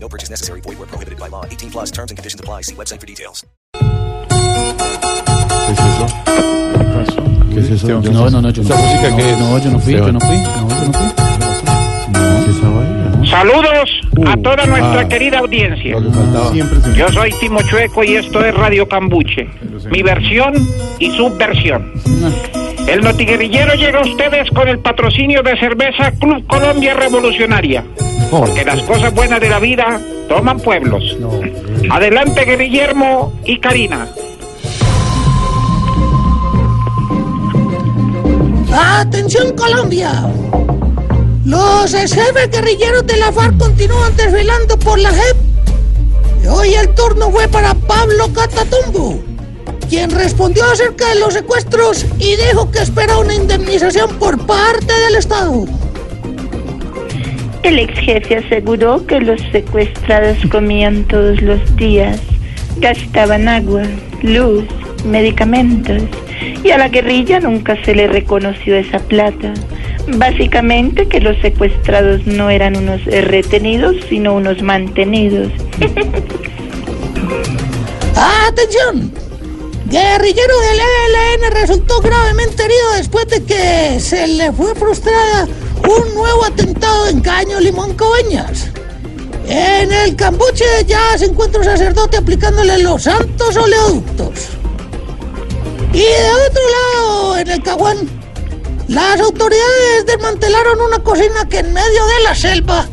No purchase necessary. Void where prohibited by law. 18 plus terms and conditions apply. See website for details. ¿Qué es eso? ¿Qué es eso? No, no, no, yo no ¿Esa fui. música no, qué es? No, yo no fui, yo no fui, no, yo no fui. ¿Qué es esa vaina? Saludos a Uh, toda nuestra ah. querida audiencia. Lo que faltaba. Yo soy Timo Chueco y esto es Radio Cambuche. Mi versión y subversión. El notiguerrillero llega a ustedes con el patrocinio de cerveza Club Colombia Revolucionaria. Porque las cosas buenas de la vida toman pueblos. Adelante, Guillermo y Karina. ¡Atención Colombia! Los jefes guerrilleros de la FARC continúan desfilando por la JEP. Y hoy el turno fue para Pablo Catatumbo, quien respondió acerca de los secuestros y dijo que espera una indemnización por parte del Estado. El ex jefe aseguró que los secuestrados comían todos los días, gastaban agua, luz, medicamentos y a la guerrilla nunca se le reconoció esa plata. Básicamente que los secuestrados no eran unos retenidos, sino unos mantenidos. ¡Atención! Guerrillero del ELN resultó gravemente herido después de que se le fue frustrada un nuevo atentado en Caño Limón Cabañas. En el cambuche ya se encuentra un sacerdote aplicándole los santos oleoductos. Y de otro lado, en el Caguán, las autoridades desmantelaron una cocina que en medio de la selva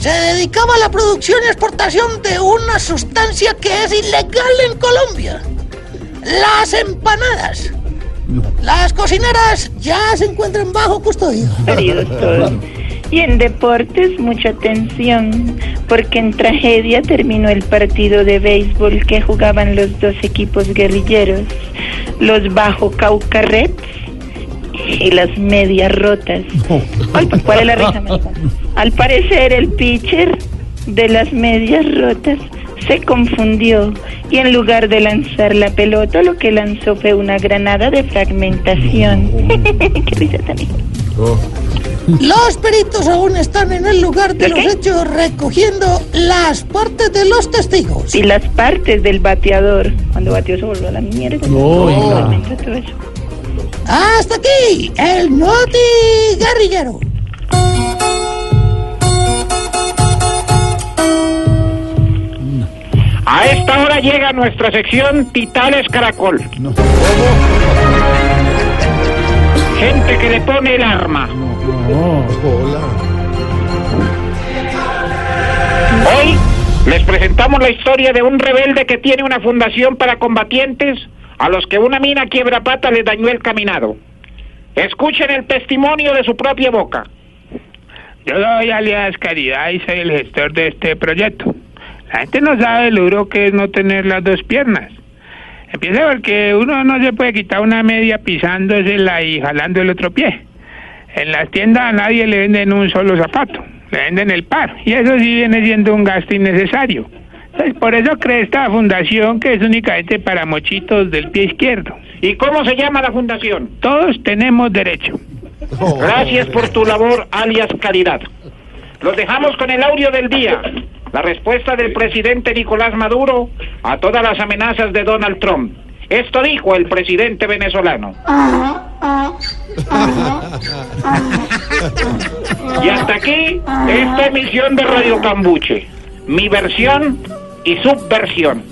se dedicaba a la producción y exportación de una sustancia que es ilegal en Colombia. Las empanadas. Las cocineras ya se encuentran bajo custodia. Y en deportes, mucha atención, porque en tragedia terminó el partido de béisbol que jugaban los dos equipos guerrilleros, los Bajo Cauca y las medias rotas. Ay, ¿Cuál es la? Al parecer, el pitcher de las medias rotas se confundió y en lugar de lanzar la pelota, lo que lanzó fue una granada de fragmentación. Qué risa tan hija. Los peritos aún están en el lugar de ¿De los hechos recogiendo las partes de los testigos. y las partes del bateador. Cuando bateó se volvió a la mierda. No, todo eso. Hasta aquí el Noti Guerrillero. Llega nuestra sección Titales Caracol. Gente que le pone el arma. Hola. Hoy les presentamos la historia de un rebelde que tiene una fundación para combatientes a los que una mina quiebra pata les dañó el caminado. Escuchen el testimonio de su propia boca. Yo soy alias Caridad y soy el gestor de este proyecto. La gente no sabe lo duro que es no tener las dos piernas. Empieza porque uno no se puede quitar una media pisándosela y jalando el otro pie. En las tiendas a nadie le venden un solo zapato, le venden el par. Y eso sí viene siendo un gasto innecesario. Entonces, por eso creé esta fundación que es únicamente para mochitos del pie izquierdo. ¿Y cómo se llama la fundación? Todos tenemos derecho. Gracias por tu labor, alias Caridad. Los dejamos con el audio del día. La respuesta del presidente Nicolás Maduro a todas las amenazas de Donald Trump. Esto dijo el presidente venezolano. Y hasta aquí esta emisión de Radio Cambuche. Mi versión y subversión.